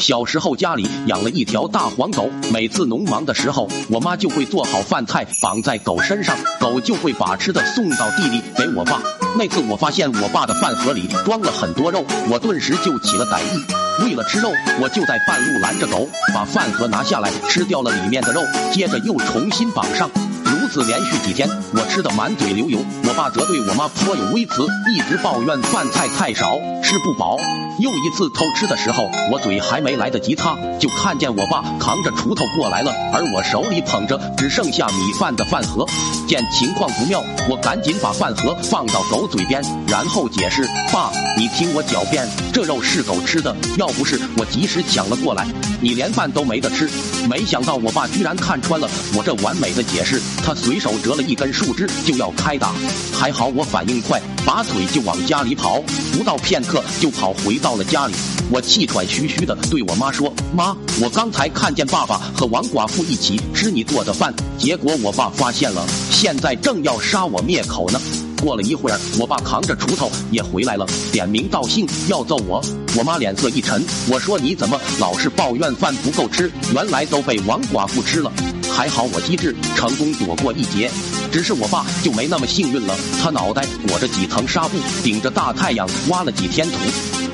小时候家里养了一条大黄狗，每次农忙的时候，我妈就会做好饭菜绑在狗身上，狗就会把吃的送到地里给我爸。那次我发现我爸的饭盒里装了很多肉，我顿时就起了歹意。为了吃肉，我就在半路拦着狗，把饭盒拿下来吃掉了里面的肉，接着又重新绑上。次连续几天，我吃的满嘴流油，我爸则对我妈颇有微词，一直抱怨饭菜太少，吃不饱。又一次偷吃的时候，我嘴还没来得及擦，就看见我爸扛着锄头过来了，而我手里捧着只剩下米饭的饭盒。见情况不妙，我赶紧把饭盒放到狗嘴边，然后解释：“爸，你听我狡辩，这肉是狗吃的，要不是我及时抢了过来，你连饭都没得吃。”没想到我爸居然看穿了我这完美的解释，他随手折了一根树枝就要开打，还好我反应快，拔腿就往家里跑，不到片刻就跑回到。了家里，我气喘吁吁的对我妈说：“妈，我刚才看见爸爸和王寡妇一起吃你做的饭，结果我爸发现了，现在正要杀我灭口呢。”过了一会儿，我爸扛着锄头也回来了，点名道姓要揍我。我妈脸色一沉，我说：“你怎么老是抱怨饭不够吃？原来都被王寡妇吃了。”还好我机智，成功躲过一劫。只是我爸就没那么幸运了，他脑袋裹着几层纱布，顶着大太阳挖了几天土。